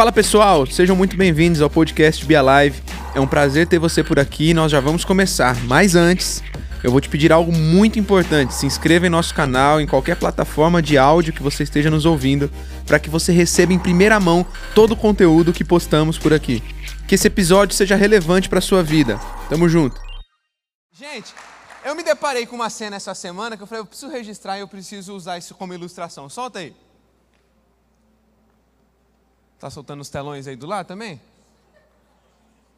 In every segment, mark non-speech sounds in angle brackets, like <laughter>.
Fala pessoal, sejam muito bem-vindos ao podcast Be Alive. É um prazer ter você por aqui e nós já vamos começar. Mas antes, eu vou te pedir algo muito importante. Se inscreva em nosso canal, em qualquer plataforma de áudio que você esteja nos ouvindo, para que você receba em primeira mão todo o conteúdo que postamos por aqui. Que esse episódio seja relevante para sua vida. Tamo junto. Gente, eu me deparei com uma cena essa semana que eu falei, eu preciso registrar e eu preciso usar isso como ilustração. Solta aí. Tá soltando os telões aí do lado também?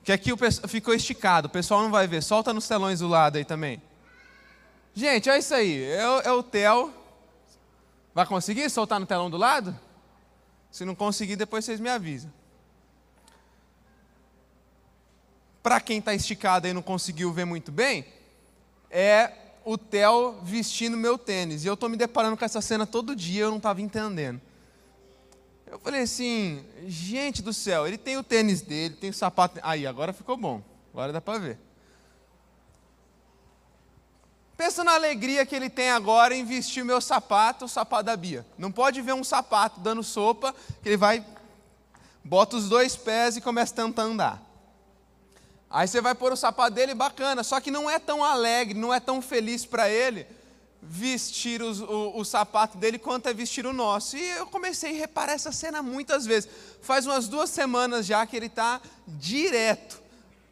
Que aqui o pessoal ficou esticado, o pessoal não vai ver. Solta nos telões do lado aí também. Gente, é isso aí. É, é o Theo. Vai conseguir soltar no telão do lado? Se não conseguir, depois vocês me avisam. Para quem está esticado e não conseguiu ver muito bem, é o Theo vestindo meu tênis. E eu estou me deparando com essa cena todo dia, eu não estava entendendo. Eu falei assim, gente do céu, ele tem o tênis dele, tem o sapato. Aí, agora ficou bom. Agora dá para ver. Pensa na alegria que ele tem agora em vestir o meu sapato, o sapato da Bia. Não pode ver um sapato dando sopa, que ele vai, bota os dois pés e começa a tentar andar. Aí você vai pôr o sapato dele, bacana, só que não é tão alegre, não é tão feliz para ele vestir os, o, o sapato dele quanto é vestir o nosso. E eu comecei a reparar essa cena muitas vezes. Faz umas duas semanas já que ele está direto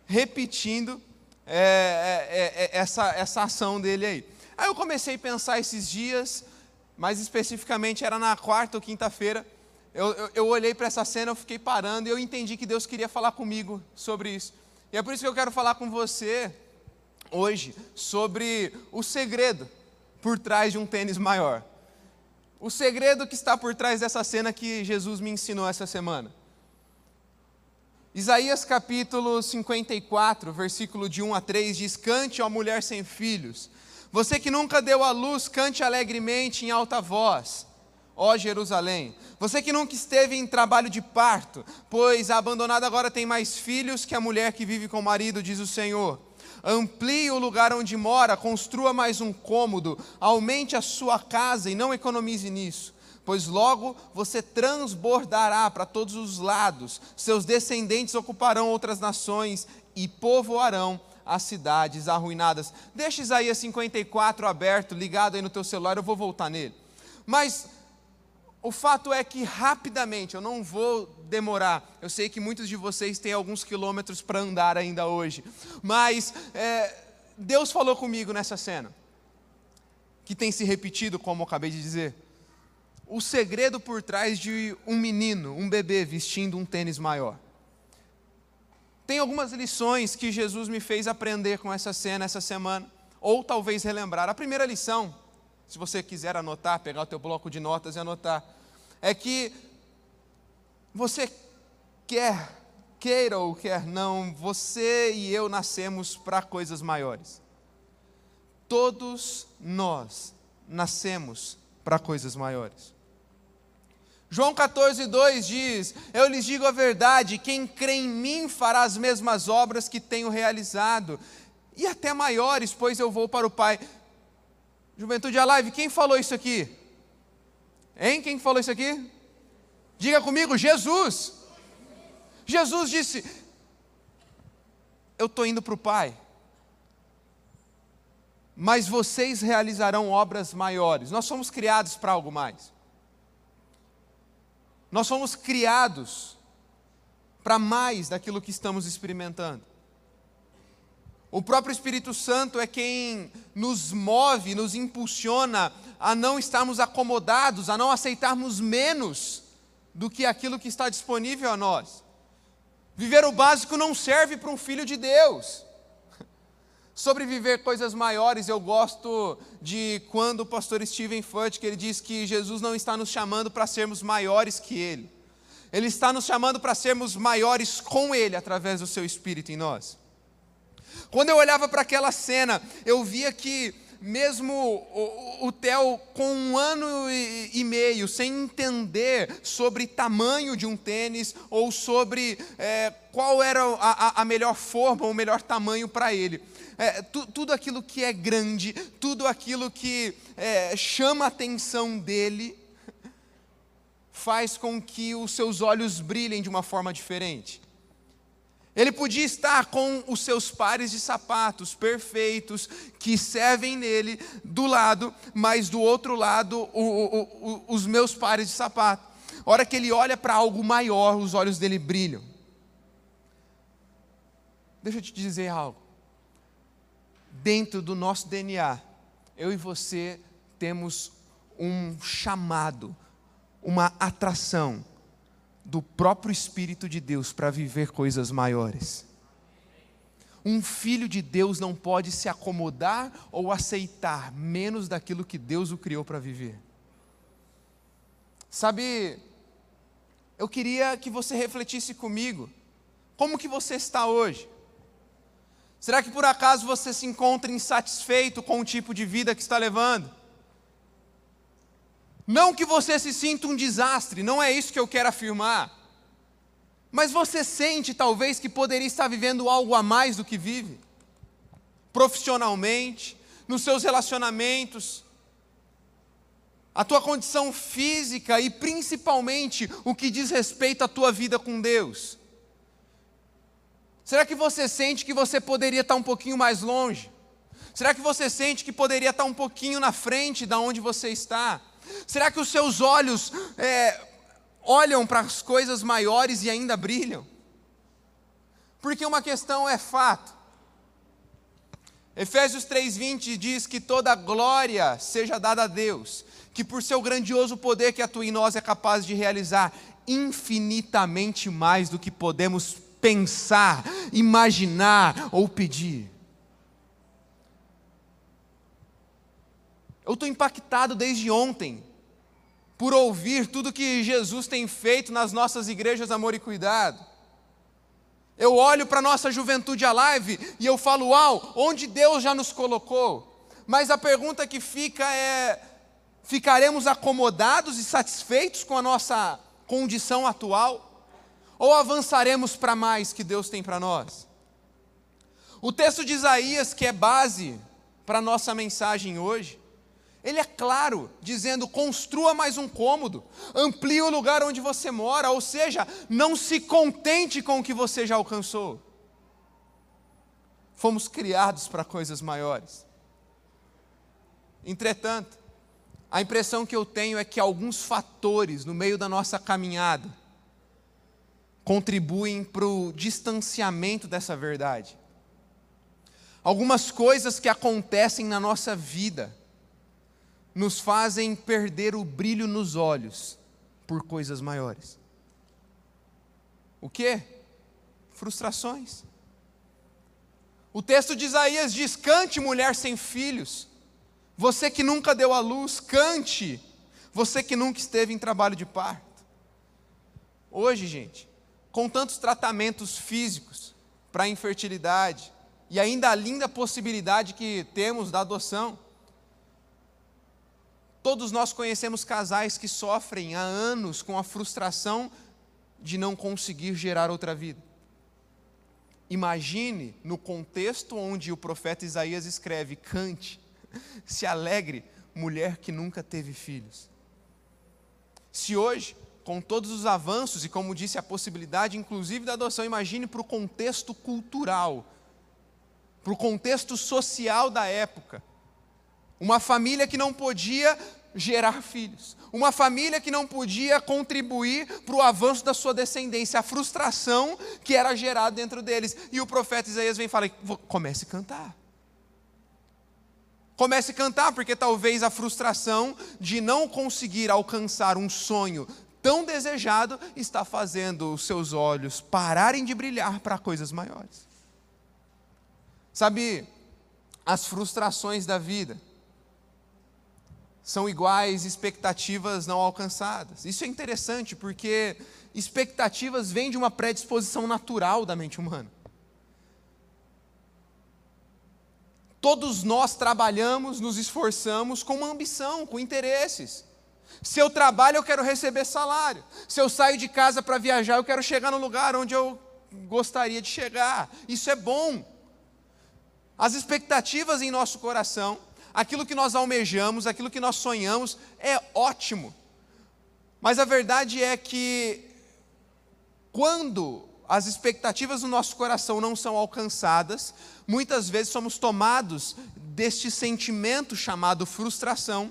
repetindo é, é, é, essa, essa ação dele aí. Aí eu comecei a pensar esses dias, mais especificamente era na quarta ou quinta-feira. Eu, eu, eu olhei para essa cena, eu fiquei parando e eu entendi que Deus queria falar comigo sobre isso. E é por isso que eu quero falar com você hoje sobre o segredo por trás de um tênis maior. O segredo que está por trás dessa cena que Jesus me ensinou essa semana. Isaías capítulo 54, versículo de 1 a 3 diz: Cante, ó mulher sem filhos. Você que nunca deu à luz, cante alegremente em alta voz, ó Jerusalém. Você que nunca esteve em trabalho de parto, pois a abandonada agora tem mais filhos que a mulher que vive com o marido, diz o Senhor amplie o lugar onde mora, construa mais um cômodo, aumente a sua casa e não economize nisso, pois logo você transbordará para todos os lados, seus descendentes ocuparão outras nações e povoarão as cidades arruinadas. Deixa Isaías 54 aberto, ligado aí no teu celular, eu vou voltar nele. Mas o fato é que rapidamente, eu não vou demorar, eu sei que muitos de vocês têm alguns quilômetros para andar ainda hoje, mas é, Deus falou comigo nessa cena, que tem se repetido, como eu acabei de dizer. O segredo por trás de um menino, um bebê vestindo um tênis maior. Tem algumas lições que Jesus me fez aprender com essa cena essa semana, ou talvez relembrar. A primeira lição se você quiser anotar, pegar o teu bloco de notas e anotar, é que você quer, queira ou quer não, você e eu nascemos para coisas maiores. Todos nós nascemos para coisas maiores. João 14, 2 diz: Eu lhes digo a verdade, quem crê em mim fará as mesmas obras que tenho realizado, e até maiores, pois eu vou para o Pai. Juventude Alive, quem falou isso aqui? Hein? Quem falou isso aqui? Diga comigo, Jesus. Jesus disse: Eu estou indo para o Pai, mas vocês realizarão obras maiores. Nós somos criados para algo mais. Nós somos criados para mais daquilo que estamos experimentando. O próprio Espírito Santo é quem nos move, nos impulsiona a não estarmos acomodados, a não aceitarmos menos do que aquilo que está disponível a nós. Viver o básico não serve para um filho de Deus. <laughs> Sobre viver coisas maiores, eu gosto de quando o pastor Steven Fudge, que ele diz que Jesus não está nos chamando para sermos maiores que Ele. Ele está nos chamando para sermos maiores com Ele, através do Seu Espírito em nós. Quando eu olhava para aquela cena, eu via que mesmo o, o Theo com um ano e, e, meio, sem entender sobre tamanho de um tênis ou sobre é, qual era a, a, melhor forma, o melhor tamanho para ele. É, tu, tudo aquilo que é grande, tudo aquilo que é, chama a atenção dele, faz com que os seus olhos brilhem de uma forma diferente. Ele podia estar com os seus pares de sapatos perfeitos, que servem nele, do lado, mas do outro lado, o, o, o, os meus pares de sapato. Hora que ele olha para algo maior, os olhos dele brilham. Deixa eu te dizer algo. Dentro do nosso DNA, eu e você temos um chamado, uma atração do próprio Espírito de Deus para viver coisas maiores. Um filho de Deus não pode se acomodar ou aceitar menos daquilo que Deus o criou para viver. Sabe, eu queria que você refletisse comigo. Como que você está hoje? Será que por acaso você se encontra insatisfeito com o tipo de vida que está levando? Não que você se sinta um desastre, não é isso que eu quero afirmar. Mas você sente talvez que poderia estar vivendo algo a mais do que vive? Profissionalmente, nos seus relacionamentos, a tua condição física e principalmente o que diz respeito à tua vida com Deus. Será que você sente que você poderia estar um pouquinho mais longe? Será que você sente que poderia estar um pouquinho na frente da onde você está? Será que os seus olhos é, olham para as coisas maiores e ainda brilham? Porque uma questão é fato. Efésios 3,20 diz que toda glória seja dada a Deus, que por seu grandioso poder que atua em nós é capaz de realizar infinitamente mais do que podemos pensar, imaginar ou pedir. Eu estou impactado desde ontem por ouvir tudo que Jesus tem feito nas nossas igrejas Amor e Cuidado. Eu olho para a nossa juventude alive e eu falo, uau, onde Deus já nos colocou? Mas a pergunta que fica é: ficaremos acomodados e satisfeitos com a nossa condição atual? Ou avançaremos para mais que Deus tem para nós? O texto de Isaías, que é base para a nossa mensagem hoje, ele é claro, dizendo: construa mais um cômodo, amplie o lugar onde você mora, ou seja, não se contente com o que você já alcançou. Fomos criados para coisas maiores. Entretanto, a impressão que eu tenho é que alguns fatores no meio da nossa caminhada contribuem para o distanciamento dessa verdade. Algumas coisas que acontecem na nossa vida, nos fazem perder o brilho nos olhos por coisas maiores. O que? Frustrações. O texto de Isaías diz: cante, mulher sem filhos. Você que nunca deu à luz, cante. Você que nunca esteve em trabalho de parto. Hoje, gente, com tantos tratamentos físicos para a infertilidade e ainda a linda possibilidade que temos da adoção, Todos nós conhecemos casais que sofrem há anos com a frustração de não conseguir gerar outra vida. Imagine no contexto onde o profeta Isaías escreve: cante, <laughs> se alegre, mulher que nunca teve filhos. Se hoje, com todos os avanços e, como disse, a possibilidade inclusive da adoção, imagine para o contexto cultural, para o contexto social da época. Uma família que não podia gerar filhos. Uma família que não podia contribuir para o avanço da sua descendência, a frustração que era gerada dentro deles. E o profeta Isaías vem e fala: comece a cantar. Comece a cantar, porque talvez a frustração de não conseguir alcançar um sonho tão desejado está fazendo os seus olhos pararem de brilhar para coisas maiores. Sabe, as frustrações da vida são iguais expectativas não alcançadas. Isso é interessante porque expectativas vêm de uma predisposição natural da mente humana. Todos nós trabalhamos, nos esforçamos com uma ambição, com interesses. Se eu trabalho, eu quero receber salário. Se eu saio de casa para viajar, eu quero chegar no lugar onde eu gostaria de chegar. Isso é bom. As expectativas em nosso coração aquilo que nós almejamos, aquilo que nós sonhamos, é ótimo. Mas a verdade é que, quando as expectativas do nosso coração não são alcançadas, muitas vezes somos tomados deste sentimento chamado frustração,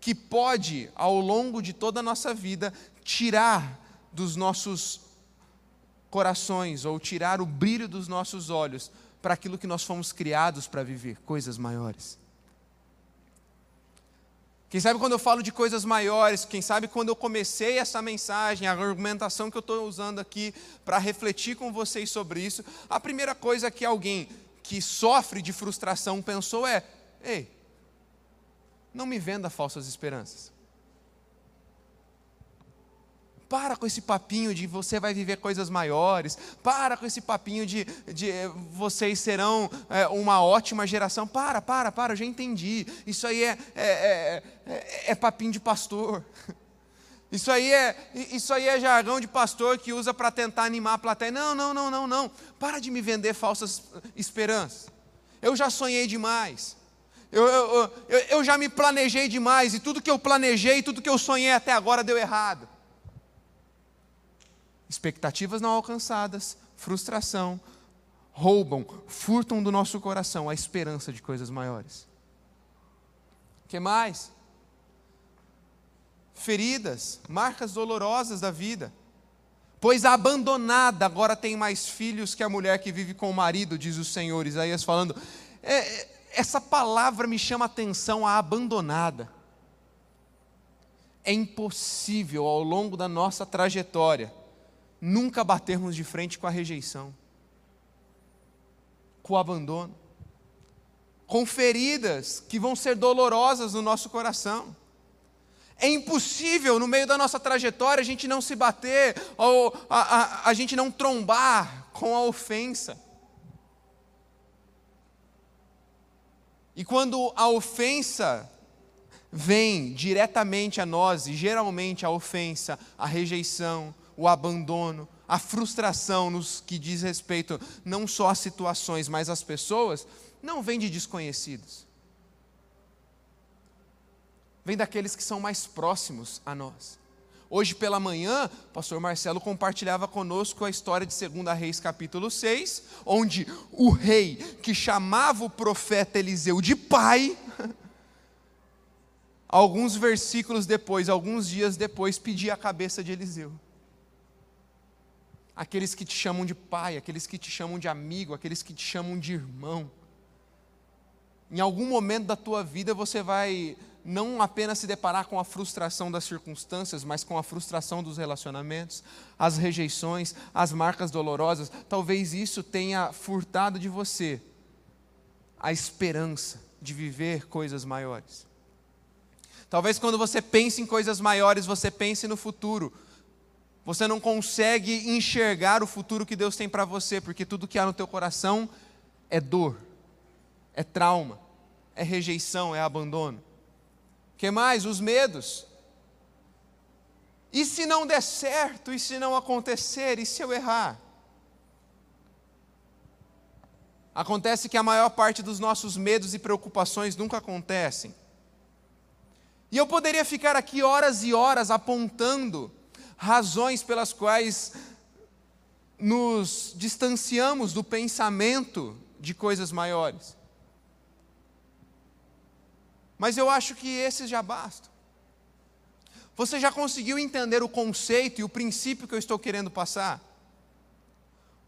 que pode, ao longo de toda a nossa vida, tirar dos nossos corações ou tirar o brilho dos nossos olhos para aquilo que nós fomos criados para viver, coisas maiores. Quem sabe quando eu falo de coisas maiores, quem sabe quando eu comecei essa mensagem, a argumentação que eu estou usando aqui para refletir com vocês sobre isso, a primeira coisa que alguém que sofre de frustração pensou é: ei, não me venda falsas esperanças. Para com esse papinho de você vai viver coisas maiores. Para com esse papinho de, de vocês serão é, uma ótima geração. Para, para, para, eu já entendi. Isso aí é, é, é, é, é papinho de pastor. <laughs> Isso aí, é, isso aí é jargão de pastor que usa para tentar animar a plateia. Não, não, não, não, não. Para de me vender falsas esperanças. Eu já sonhei demais. Eu, eu, eu, eu já me planejei demais. E tudo que eu planejei, tudo que eu sonhei até agora deu errado expectativas não alcançadas, frustração, roubam, furtam do nosso coração a esperança de coisas maiores. O que mais? Feridas, marcas dolorosas da vida. Pois a abandonada agora tem mais filhos que a mulher que vive com o marido, diz o Senhor. Isaías falando. É, é essa palavra me chama a atenção, a abandonada. É impossível ao longo da nossa trajetória nunca batermos de frente com a rejeição, com o abandono, com feridas que vão ser dolorosas no nosso coração. É impossível, no meio da nossa trajetória, a gente não se bater, ou a, a, a gente não trombar com a ofensa. E quando a ofensa vem diretamente a nós, e geralmente a ofensa, a rejeição, o abandono, a frustração nos que diz respeito não só às situações, mas às pessoas, não vem de desconhecidos. Vem daqueles que são mais próximos a nós. Hoje pela manhã, o pastor Marcelo compartilhava conosco a história de 2 Reis capítulo 6, onde o rei que chamava o profeta Eliseu de pai, <laughs> alguns versículos depois, alguns dias depois, pedia a cabeça de Eliseu aqueles que te chamam de pai, aqueles que te chamam de amigo, aqueles que te chamam de irmão. Em algum momento da tua vida você vai não apenas se deparar com a frustração das circunstâncias, mas com a frustração dos relacionamentos, as rejeições, as marcas dolorosas. Talvez isso tenha furtado de você a esperança de viver coisas maiores. Talvez quando você pense em coisas maiores, você pense no futuro, você não consegue enxergar o futuro que Deus tem para você, porque tudo que há no teu coração é dor, é trauma, é rejeição, é abandono. Que mais? Os medos. E se não der certo? E se não acontecer? E se eu errar? Acontece que a maior parte dos nossos medos e preocupações nunca acontecem. E eu poderia ficar aqui horas e horas apontando razões pelas quais nos distanciamos do pensamento de coisas maiores. Mas eu acho que esses já bastam. Você já conseguiu entender o conceito e o princípio que eu estou querendo passar?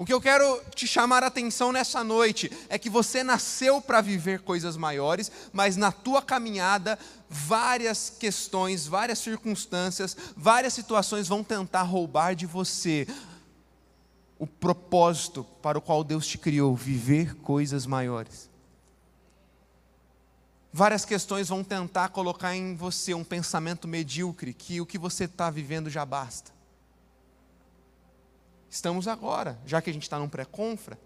O que eu quero te chamar a atenção nessa noite é que você nasceu para viver coisas maiores, mas na tua caminhada, várias questões, várias circunstâncias, várias situações vão tentar roubar de você o propósito para o qual Deus te criou, viver coisas maiores. Várias questões vão tentar colocar em você um pensamento medíocre, que o que você está vivendo já basta. Estamos agora, já que a gente está num pré-confra.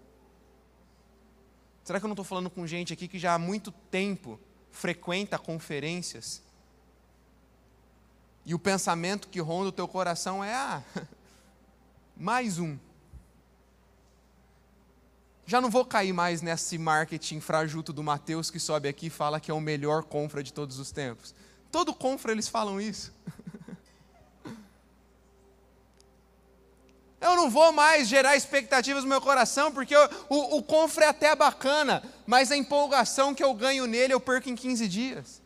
Será que eu não estou falando com gente aqui que já há muito tempo frequenta conferências? E o pensamento que ronda o teu coração é: ah, <laughs> mais um. Já não vou cair mais nesse marketing frajuto do Mateus que sobe aqui e fala que é o melhor confra de todos os tempos. Todo confra eles falam isso. <laughs> Eu não vou mais gerar expectativas no meu coração, porque eu, o, o confre é até bacana, mas a empolgação que eu ganho nele eu perco em 15 dias.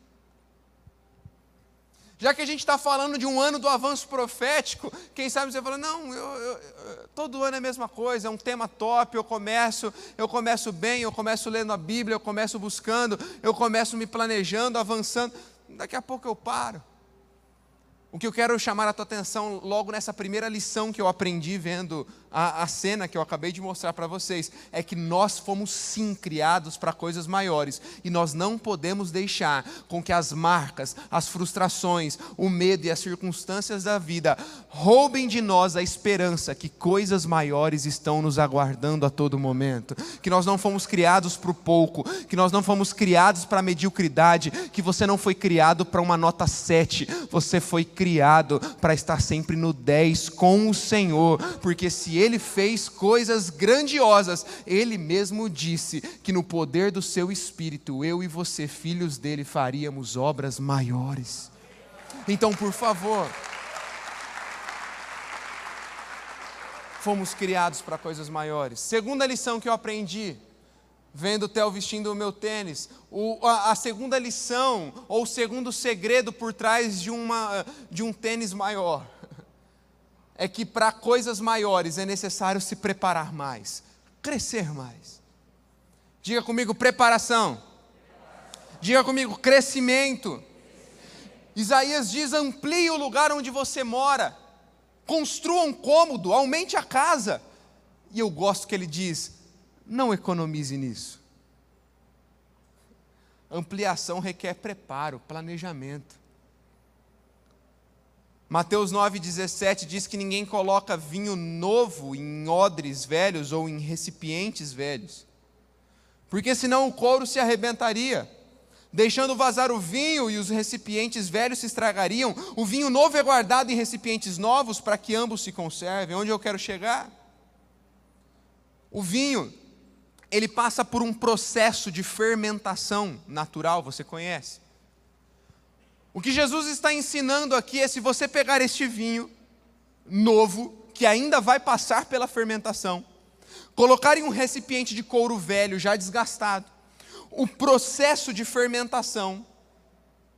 Já que a gente está falando de um ano do avanço profético, quem sabe você fala, não, eu, eu, todo ano é a mesma coisa, é um tema top, eu começo, eu começo bem, eu começo lendo a Bíblia, eu começo buscando, eu começo me planejando, avançando, daqui a pouco eu paro. O que eu quero chamar a tua atenção logo nessa primeira lição que eu aprendi vendo a, a cena que eu acabei de mostrar para vocês é que nós fomos sim criados para coisas maiores. E nós não podemos deixar com que as marcas, as frustrações, o medo e as circunstâncias da vida roubem de nós a esperança que coisas maiores estão nos aguardando a todo momento, que nós não fomos criados para o pouco, que nós não fomos criados para a mediocridade, que você não foi criado para uma nota 7, você foi criado para estar sempre no 10 com o Senhor, porque se ele fez coisas grandiosas, ele mesmo disse que no poder do seu espírito, eu e você, filhos dele, faríamos obras maiores. Então, por favor, fomos criados para coisas maiores. Segunda lição que eu aprendi, vendo o Theo vestindo o meu tênis. O, a, a, segunda lição, ou o segundo segredo por trás de, uma, de um tênis maior, <laughs> é que para coisas maiores é necessário se preparar mais, crescer mais. Diga comigo, preparação. Diga comigo, crescimento. Isaías diz: amplie o lugar onde você mora, construa um cômodo, aumente a casa. E eu gosto que ele diz: não economize nisso. Ampliação requer preparo, planejamento. Mateus 9,17 diz que ninguém coloca vinho novo em odres velhos ou em recipientes velhos, porque senão o couro se arrebentaria, deixando vazar o vinho e os recipientes velhos se estragariam. O vinho novo é guardado em recipientes novos para que ambos se conservem. Onde eu quero chegar? O vinho ele passa por um processo de fermentação natural, você conhece? O que Jesus está ensinando aqui é se você pegar este vinho novo, que ainda vai passar pela fermentação, colocar em um recipiente de couro velho, já desgastado, o processo de fermentação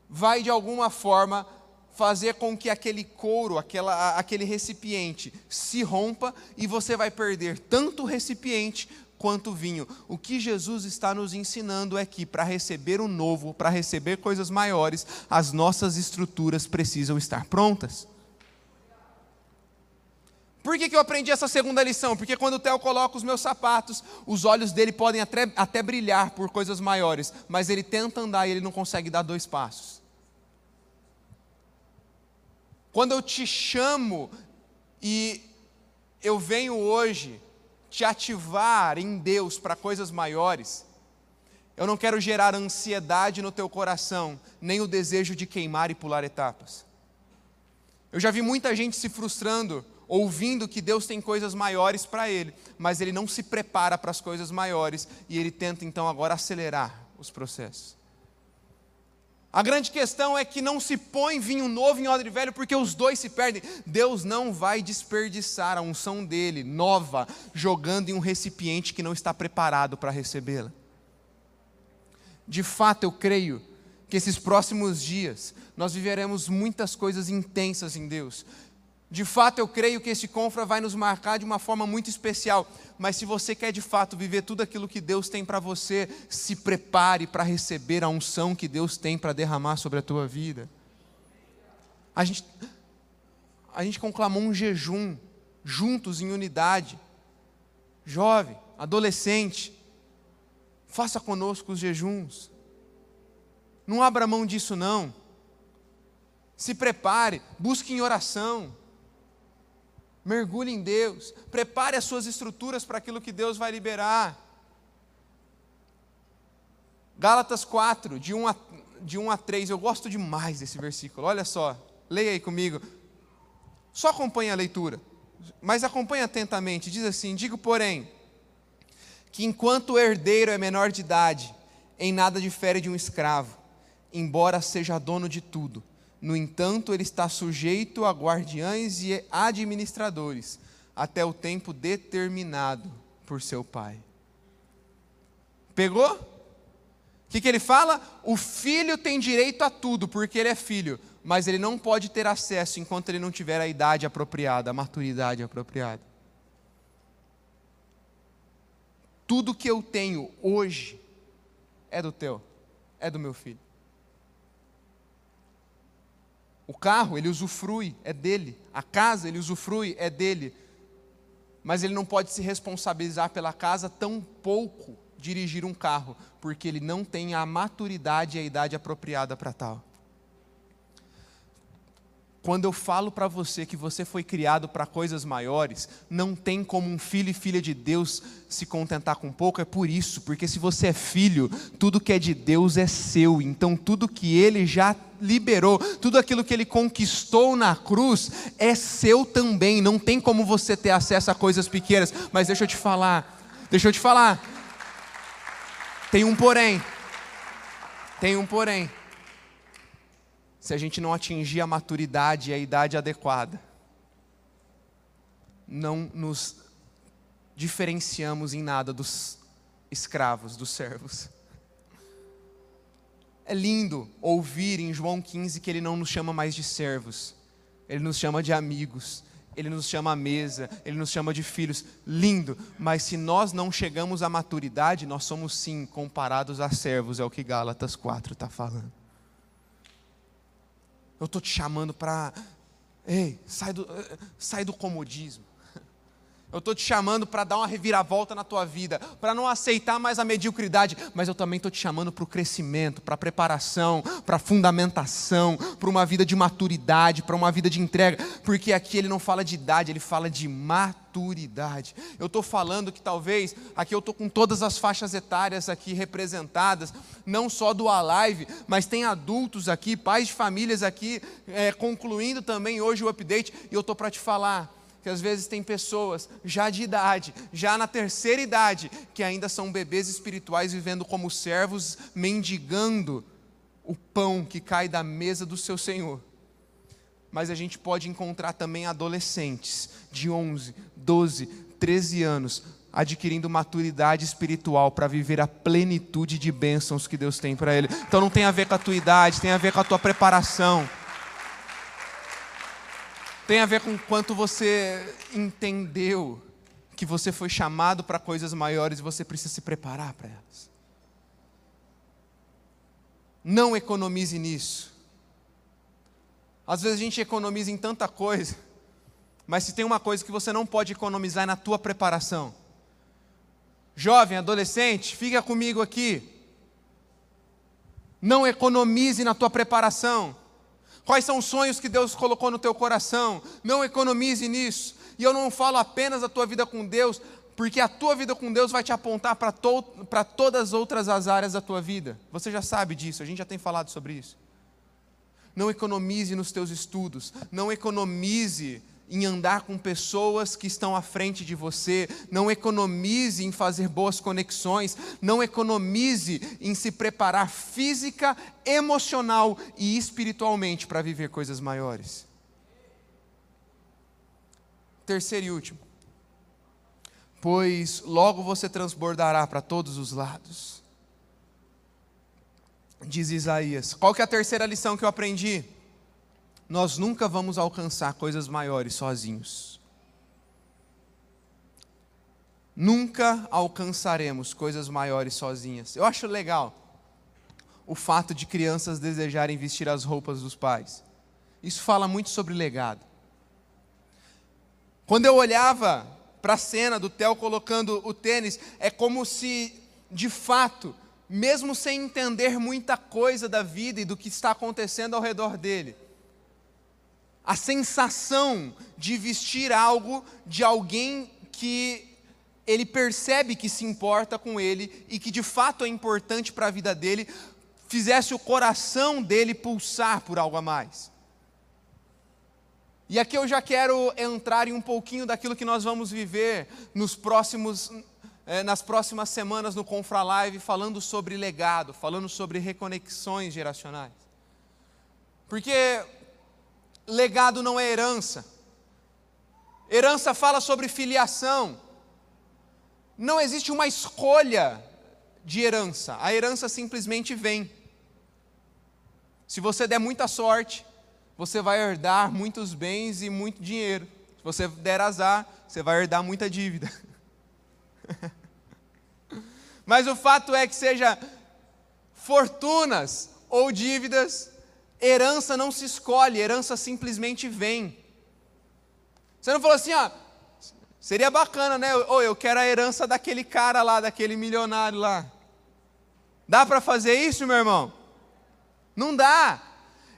vai de alguma forma fazer com que aquele couro, aquela, aquele recipiente se rompa e você vai perder tanto o recipiente quanto vinho. O que Jesus está nos ensinando é que para receber o novo, para receber coisas maiores, as nossas estruturas precisam estar prontas. Por que, que eu aprendi essa segunda lição? Porque quando o Theo coloca os meus sapatos, os olhos dele podem até, até brilhar por coisas maiores, mas ele tenta andar e ele não consegue dar dois passos. Quando eu te chamo e eu venho hoje te ativar em Deus para coisas maiores, eu não quero gerar ansiedade no teu coração, nem o desejo de queimar e pular etapas. Eu já vi muita gente se frustrando, ouvindo que Deus tem coisas maiores para ele, mas ele não se prepara para as coisas maiores e ele tenta então agora acelerar os processos. A grande questão é que não se põe vinho novo em odre velho, porque os dois se perdem. Deus não vai desperdiçar a unção dele, nova, jogando em um recipiente que não está preparado para recebê-la. De fato, eu creio que esses próximos dias nós viveremos muitas coisas intensas em Deus, de fato, eu creio que esse confra vai nos marcar de uma forma muito especial. Mas se você quer de fato viver tudo aquilo que Deus tem para você, se prepare para receber a unção que Deus tem para derramar sobre a tua vida. A gente, a gente conclamou um jejum, juntos em unidade. Jovem, adolescente, faça conosco os jejuns. Não abra mão disso, não. Se prepare, busque em oração mergulhe em Deus, prepare as suas estruturas para aquilo que Deus vai liberar. Gálatas 4, de 1 a, de 1 a 3, eu gosto demais desse versículo, olha só, leia aí comigo. Só acompanhe a leitura, mas acompanhe atentamente. Diz assim: Digo, porém, que enquanto o herdeiro é menor de idade, em nada difere de um escravo, embora seja dono de tudo no entanto, ele está sujeito a guardiães e administradores, até o tempo determinado por seu pai. Pegou? O que, que ele fala? O filho tem direito a tudo, porque ele é filho, mas ele não pode ter acesso enquanto ele não tiver a idade apropriada, a maturidade apropriada. Tudo que eu tenho hoje é do teu, é do meu filho. O carro, ele usufrui, é dele. A casa, ele usufrui, é dele. Mas ele não pode se responsabilizar pela casa, tão pouco dirigir um carro, porque ele não tem a maturidade e a idade apropriada para tal. Quando eu falo para você que você foi criado para coisas maiores, não tem como um filho e filha de Deus se contentar com pouco, é por isso, porque se você é filho, tudo que é de Deus é seu, então tudo que ele já liberou, tudo aquilo que ele conquistou na cruz é seu também, não tem como você ter acesso a coisas pequenas, mas deixa eu te falar, deixa eu te falar, tem um porém, tem um porém se a gente não atingir a maturidade e a idade adequada, não nos diferenciamos em nada dos escravos, dos servos. É lindo ouvir em João 15 que ele não nos chama mais de servos, ele nos chama de amigos, ele nos chama à mesa, ele nos chama de filhos. Lindo, mas se nós não chegamos à maturidade, nós somos sim comparados a servos, é o que Gálatas 4 está falando. Eu estou te chamando para. Ei, sai do, sai do comodismo. Eu estou te chamando para dar uma reviravolta na tua vida, para não aceitar mais a mediocridade, mas eu também estou te chamando para o crescimento, para a preparação, para a fundamentação, para uma vida de maturidade, para uma vida de entrega, porque aqui ele não fala de idade, ele fala de maturidade. Eu estou falando que talvez, aqui eu estou com todas as faixas etárias aqui representadas, não só do Alive, mas tem adultos aqui, pais de famílias aqui, é, concluindo também hoje o update, e eu estou para te falar que às vezes tem pessoas já de idade, já na terceira idade, que ainda são bebês espirituais vivendo como servos, mendigando o pão que cai da mesa do seu Senhor. Mas a gente pode encontrar também adolescentes de 11, 12, 13 anos, adquirindo maturidade espiritual para viver a plenitude de bênçãos que Deus tem para ele. Então não tem a ver com a tua idade, tem a ver com a tua preparação tem a ver com quanto você entendeu que você foi chamado para coisas maiores e você precisa se preparar para elas. Não economize nisso. Às vezes a gente economiza em tanta coisa, mas se tem uma coisa que você não pode economizar é na tua preparação. Jovem, adolescente, fica comigo aqui. Não economize na tua preparação. Quais são os sonhos que Deus colocou no teu coração? Não economize nisso. E eu não falo apenas da tua vida com Deus, porque a tua vida com Deus vai te apontar para to todas as outras as áreas da tua vida. Você já sabe disso, a gente já tem falado sobre isso. Não economize nos teus estudos, não economize em andar com pessoas que estão à frente de você, não economize em fazer boas conexões, não economize em se preparar física, emocional e espiritualmente para viver coisas maiores. Terceiro e último. Pois logo você transbordará para todos os lados. Diz Isaías. Qual que é a terceira lição que eu aprendi? Nós nunca vamos alcançar coisas maiores sozinhos. Nunca alcançaremos coisas maiores sozinhas. Eu acho legal o fato de crianças desejarem vestir as roupas dos pais. Isso fala muito sobre legado. Quando eu olhava para a cena do Theo colocando o tênis, é como se, de fato, mesmo sem entender muita coisa da vida e do que está acontecendo ao redor dele, a sensação de vestir algo de alguém que ele percebe que se importa com ele e que de fato é importante para a vida dele, fizesse o coração dele pulsar por algo a mais. E aqui eu já quero entrar em um pouquinho daquilo que nós vamos viver nos próximos, eh, nas próximas semanas no Confra Live, falando sobre legado, falando sobre reconexões geracionais. Porque legado não é herança. Herança fala sobre filiação. Não existe uma escolha de herança, a herança simplesmente vem. Se você der muita sorte, você vai herdar muitos bens e muito dinheiro. Se você der azar, você vai herdar muita dívida. <laughs> Mas o fato é que seja fortunas ou dívidas, herança não se escolhe, herança simplesmente vem. Você não falou assim, ó, seria bacana, né? Ou eu quero a herança daquele cara lá, daquele milionário lá. Dá para fazer isso, meu irmão? Não dá.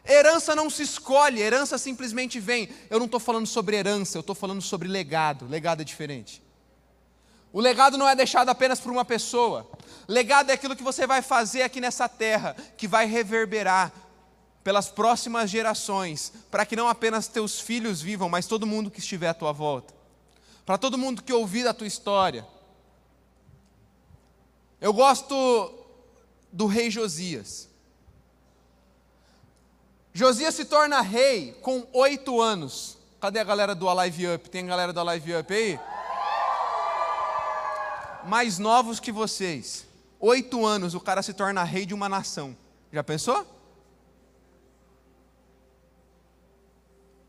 Herança não se escolhe, herança simplesmente vem. Eu não estou falando sobre herança, eu estou falando sobre legado. Legado é diferente. O legado não é deixado apenas por uma pessoa. Legado é aquilo que você vai fazer aqui nessa terra, que vai reverberar pelas próximas gerações, para que não apenas teus filhos vivam, mas todo mundo que estiver à tua volta. Para todo mundo que ouvir a tua história. Eu gosto do rei Josias. Josias se torna rei com oito anos. Cadê a galera do Alive Up? Tem a galera do Alive Up aí? mais novos que vocês. Oito anos o cara se torna rei de uma nação. Já pensou?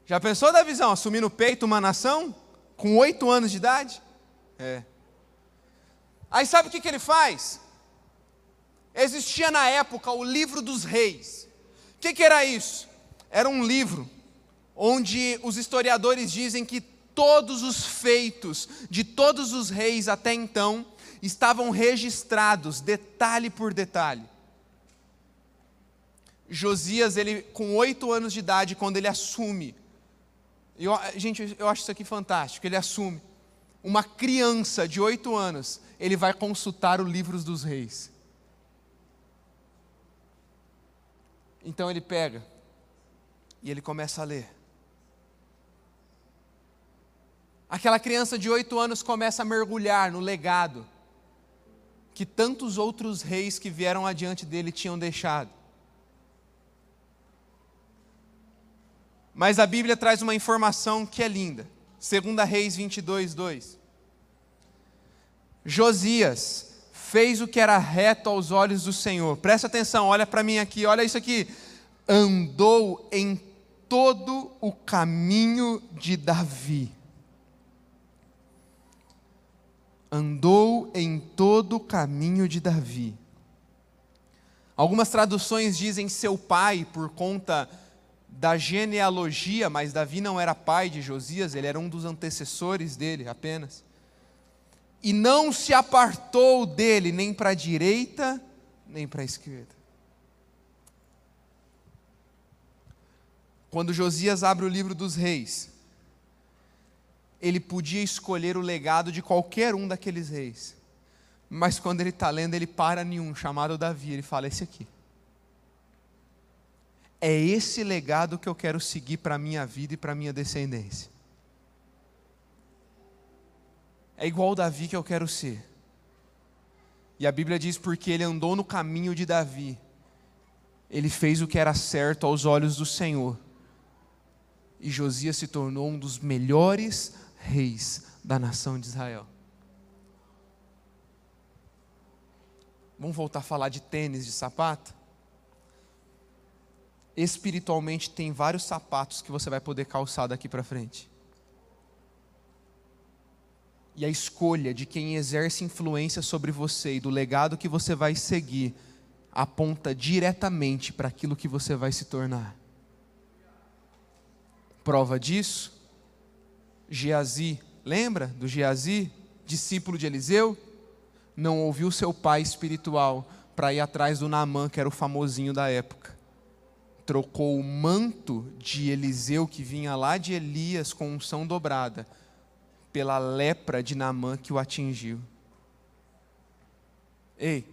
Já pensou da visão? Assumir no peito uma nação? Com oito anos de idade? É. Aí sabe o que, que ele faz? Existia na época o livro dos reis. O que, que era isso? Era um livro onde os historiadores dizem que todos os feitos de todos os reis até então estavam registrados, detalhe por detalhe. Josias, ele com oito anos de idade, quando ele assume, eu, gente, eu acho isso aqui fantástico, ele assume, uma criança de oito anos, ele vai consultar o livro dos reis. Então ele pega e ele começa a ler. Aquela criança de oito anos começa a mergulhar no legado que tantos outros reis que vieram adiante dele tinham deixado. Mas a Bíblia traz uma informação que é linda. 2 Reis 22, 2. Josias fez o que era reto aos olhos do Senhor. Presta atenção, olha para mim aqui, olha isso aqui. Andou em todo o caminho de Davi andou em todo o caminho de Davi. Algumas traduções dizem seu pai por conta da genealogia, mas Davi não era pai de Josias, ele era um dos antecessores dele apenas. E não se apartou dele nem para a direita, nem para a esquerda. Quando Josias abre o livro dos reis, ele podia escolher o legado de qualquer um daqueles reis. Mas quando ele está lendo, ele para em um chamado Davi, ele fala: Esse aqui. É esse legado que eu quero seguir para a minha vida e para a minha descendência. É igual Davi que eu quero ser. E a Bíblia diz: porque ele andou no caminho de Davi, ele fez o que era certo aos olhos do Senhor. E Josias se tornou um dos melhores reis da nação de Israel. Vamos voltar a falar de tênis, de sapato? Espiritualmente, tem vários sapatos que você vai poder calçar daqui para frente. E a escolha de quem exerce influência sobre você e do legado que você vai seguir aponta diretamente para aquilo que você vai se tornar. Prova disso Geazi, lembra do Geazi, discípulo de Eliseu? Não ouviu seu pai espiritual para ir atrás do Naamã, que era o famosinho da época. Trocou o manto de Eliseu, que vinha lá de Elias com unção dobrada, pela lepra de Naamã que o atingiu. Ei,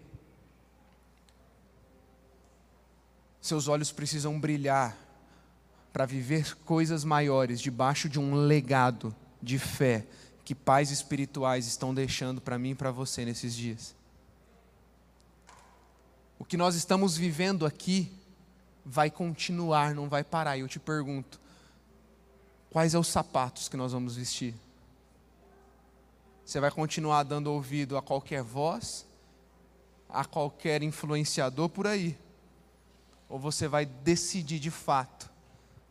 seus olhos precisam brilhar para viver coisas maiores debaixo de um legado de fé que pais espirituais estão deixando para mim e para você nesses dias. O que nós estamos vivendo aqui vai continuar, não vai parar. E eu te pergunto: quais são os sapatos que nós vamos vestir? Você vai continuar dando ouvido a qualquer voz, a qualquer influenciador por aí? Ou você vai decidir de fato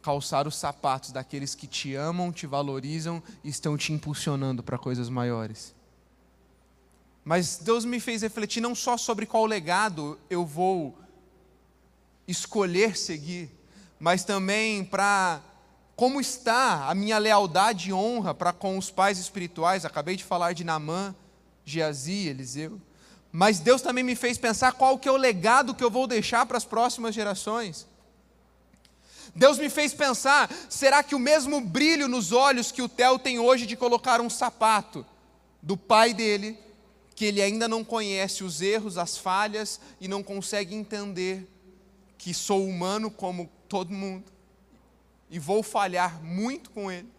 calçar os sapatos daqueles que te amam, te valorizam e estão te impulsionando para coisas maiores? Mas Deus me fez refletir não só sobre qual legado eu vou escolher seguir, mas também para como está a minha lealdade e honra para com os pais espirituais. Acabei de falar de Namã, Geazi, Eliseu. Mas Deus também me fez pensar qual que é o legado que eu vou deixar para as próximas gerações. Deus me fez pensar, será que o mesmo brilho nos olhos que o Theo tem hoje de colocar um sapato do pai dele, que ele ainda não conhece os erros, as falhas e não consegue entender que sou humano como todo mundo e vou falhar muito com ele?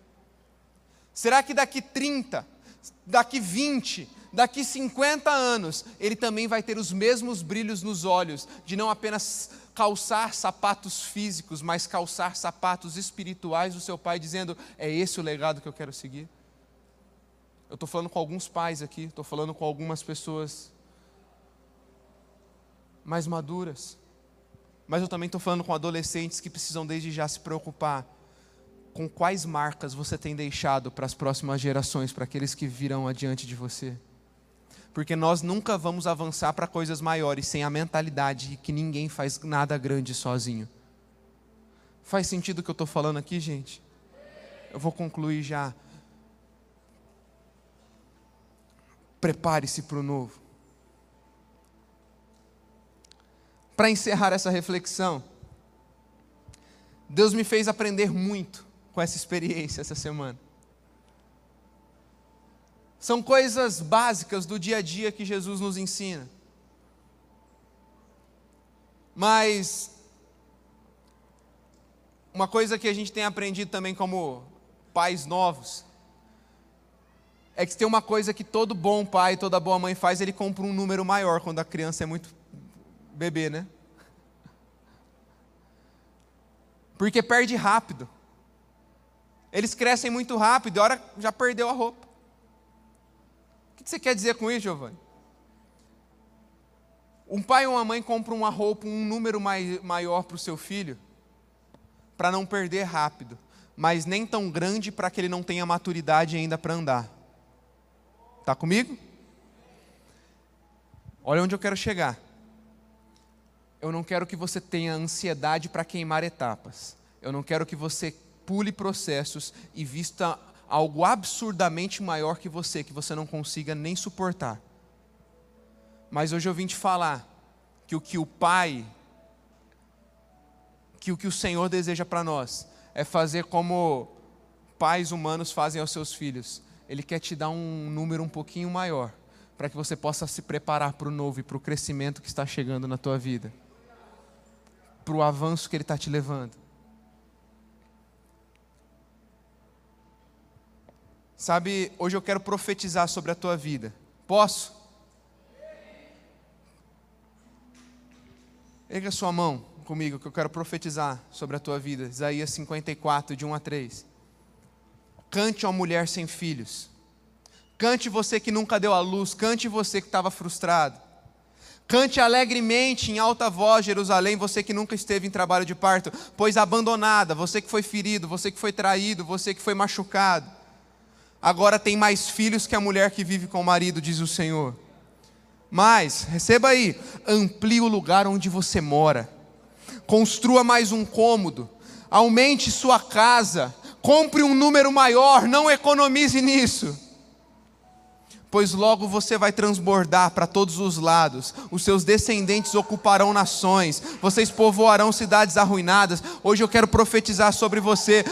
Será que daqui 30, daqui 20, daqui 50 anos, ele também vai ter os mesmos brilhos nos olhos, de não apenas calçar sapatos físicos, mas calçar sapatos espirituais do seu pai, dizendo: é esse o legado que eu quero seguir? Eu estou falando com alguns pais aqui, estou falando com algumas pessoas mais maduras. Mas eu também estou falando com adolescentes que precisam desde já se preocupar com quais marcas você tem deixado para as próximas gerações, para aqueles que virão adiante de você. Porque nós nunca vamos avançar para coisas maiores sem a mentalidade de que ninguém faz nada grande sozinho. Faz sentido o que eu estou falando aqui, gente? Eu vou concluir já. Prepare-se para o novo. Para encerrar essa reflexão, Deus me fez aprender muito com essa experiência essa semana. São coisas básicas do dia a dia que Jesus nos ensina. Mas uma coisa que a gente tem aprendido também como pais novos é que tem uma coisa que todo bom pai, toda boa mãe faz, ele compra um número maior quando a criança é muito bebê, né? Porque perde rápido. Eles crescem muito rápido, a hora já perdeu a roupa. O que você quer dizer com isso, Giovanni? Um pai ou uma mãe compra uma roupa, um número maior para o seu filho, para não perder rápido, mas nem tão grande para que ele não tenha maturidade ainda para andar. Está comigo? Olha onde eu quero chegar. Eu não quero que você tenha ansiedade para queimar etapas. Eu não quero que você pule processos e vista algo absurdamente maior que você, que você não consiga nem suportar. Mas hoje eu vim te falar que o que o Pai, que o que o Senhor deseja para nós, é fazer como pais humanos fazem aos seus filhos ele quer te dar um número um pouquinho maior, para que você possa se preparar para o novo e para o crescimento que está chegando na tua vida, para o avanço que Ele está te levando. Sabe, hoje eu quero profetizar sobre a tua vida. Posso? Erga sua mão comigo, que eu quero profetizar sobre a tua vida. Isaías 54, de 1 a 3. Cante uma mulher sem filhos. Cante você que nunca deu à luz. Cante você que estava frustrado. Cante alegremente em alta voz, Jerusalém, você que nunca esteve em trabalho de parto, pois abandonada, você que foi ferido, você que foi traído, você que foi machucado. Agora tem mais filhos que a mulher que vive com o marido, diz o Senhor. Mas, receba aí, amplie o lugar onde você mora, construa mais um cômodo, aumente sua casa, compre um número maior, não economize nisso. Pois logo você vai transbordar para todos os lados, os seus descendentes ocuparão nações, vocês povoarão cidades arruinadas. Hoje eu quero profetizar sobre você.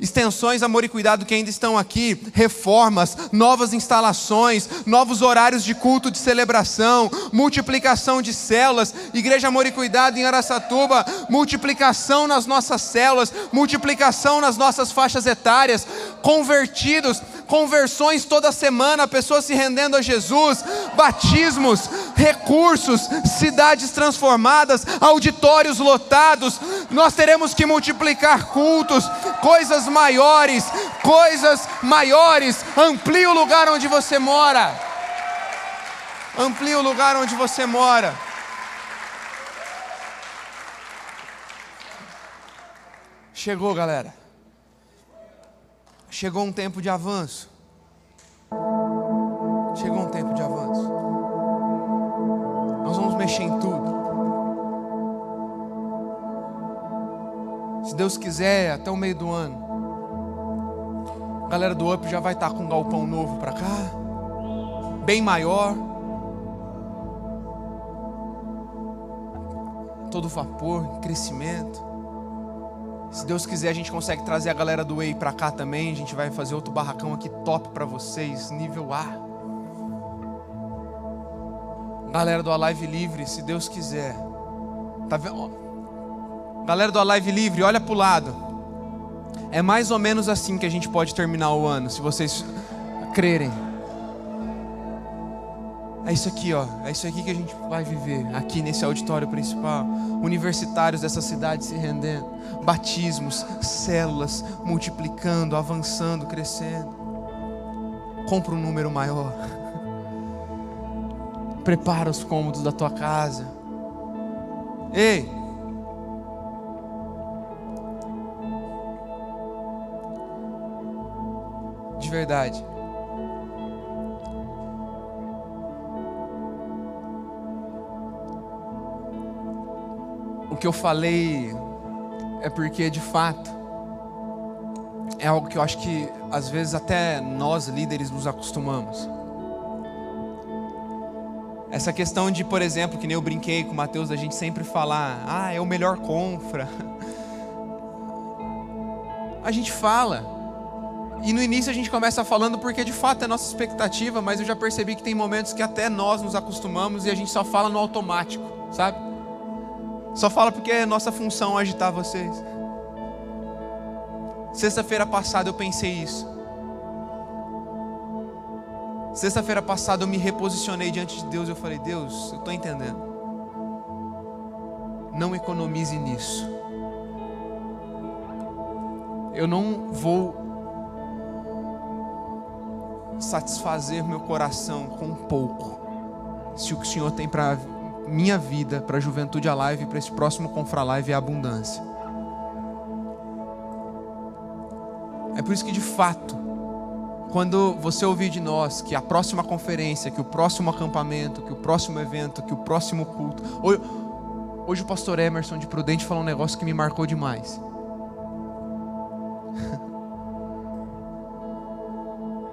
Extensões Amor e Cuidado que ainda estão aqui, reformas, novas instalações, novos horários de culto de celebração, multiplicação de células, Igreja Amor e Cuidado em Araçatuba, multiplicação nas nossas células, multiplicação nas nossas faixas etárias, convertidos, conversões toda semana, pessoas se rendendo a Jesus, batismos, recursos, cidades transformadas, auditórios lotados. Nós teremos que multiplicar cultos, coisas maiores, coisas maiores. Amplie o lugar onde você mora. Amplie o lugar onde você mora. Chegou, galera. Chegou um tempo de avanço. Chegou um tempo de avanço. Nós vamos mexer em tudo. Se Deus quiser, até o meio do ano, a galera do Up já vai estar com um galpão novo para cá, bem maior. Todo vapor, crescimento. Se Deus quiser, a gente consegue trazer a galera do Way para cá também. A gente vai fazer outro barracão aqui top para vocês, nível A. Galera do Alive Livre, se Deus quiser. Tá vendo? Galera do Alive Livre, olha pro lado. É mais ou menos assim que a gente pode terminar o ano, se vocês crerem. É isso aqui, ó. É isso aqui que a gente vai viver aqui nesse auditório principal. Universitários dessa cidade se rendendo, batismos, células multiplicando, avançando, crescendo. Compra um número maior. <laughs> Prepara os cômodos da tua casa. Ei, de verdade. Que eu falei é porque de fato é algo que eu acho que às vezes até nós líderes nos acostumamos. Essa questão de, por exemplo, que nem eu brinquei com o Mateus, a gente sempre falar, ah, é o melhor confra. <laughs> A gente fala, e no início a gente começa falando porque de fato é nossa expectativa, mas eu já percebi que tem momentos que até nós nos acostumamos e a gente só fala no automático, sabe? Só fala porque é nossa função agitar vocês. Sexta-feira passada eu pensei isso. Sexta-feira passada eu me reposicionei diante de Deus e eu falei: Deus, eu estou entendendo. Não economize nisso. Eu não vou satisfazer meu coração com pouco. Se o que o Senhor tem para minha vida, para a Juventude Alive, para esse próximo Confra Live é abundância. É por isso que de fato, quando você ouvir de nós que a próxima conferência, que o próximo acampamento, que o próximo evento, que o próximo culto. Hoje, hoje o pastor Emerson de Prudente falou um negócio que me marcou demais. <laughs>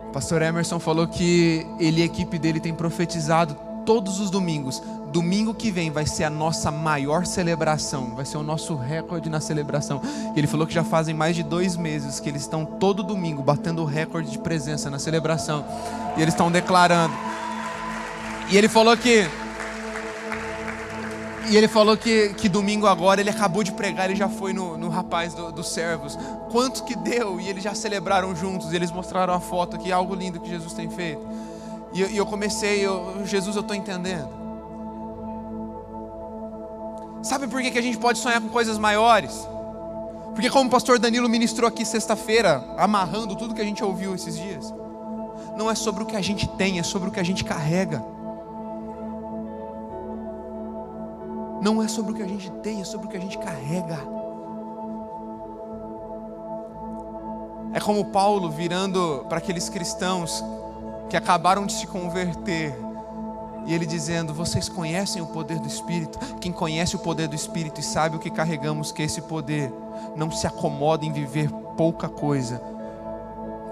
O pastor Emerson falou que ele e a equipe dele tem profetizado todos os domingos. Domingo que vem vai ser a nossa maior celebração, vai ser o nosso recorde na celebração. Ele falou que já fazem mais de dois meses que eles estão todo domingo batendo o recorde de presença na celebração. E eles estão declarando. E ele falou que. E ele falou que, que domingo agora ele acabou de pregar, ele já foi no, no rapaz do, dos servos. Quanto que deu? E eles já celebraram juntos, eles mostraram a foto aqui, algo lindo que Jesus tem feito. E eu, e eu comecei, eu, Jesus, eu estou entendendo. Sabe por que, que a gente pode sonhar com coisas maiores? Porque, como o pastor Danilo ministrou aqui sexta-feira, amarrando tudo que a gente ouviu esses dias, não é sobre o que a gente tem, é sobre o que a gente carrega. Não é sobre o que a gente tem, é sobre o que a gente carrega. É como Paulo virando para aqueles cristãos que acabaram de se converter. E ele dizendo: Vocês conhecem o poder do Espírito? Quem conhece o poder do Espírito e sabe o que carregamos, que esse poder não se acomoda em viver pouca coisa,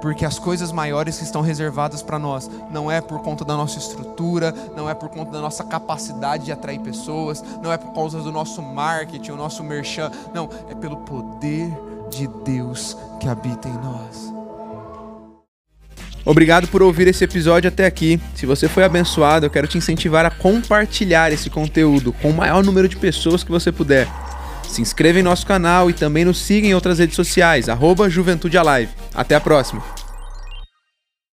porque as coisas maiores que estão reservadas para nós não é por conta da nossa estrutura, não é por conta da nossa capacidade de atrair pessoas, não é por causa do nosso marketing, o nosso merchan, não, é pelo poder de Deus que habita em nós. Obrigado por ouvir esse episódio até aqui. Se você foi abençoado, eu quero te incentivar a compartilhar esse conteúdo com o maior número de pessoas que você puder. Se inscreva em nosso canal e também nos siga em outras redes sociais, arroba Juventude Alive. Até a próxima!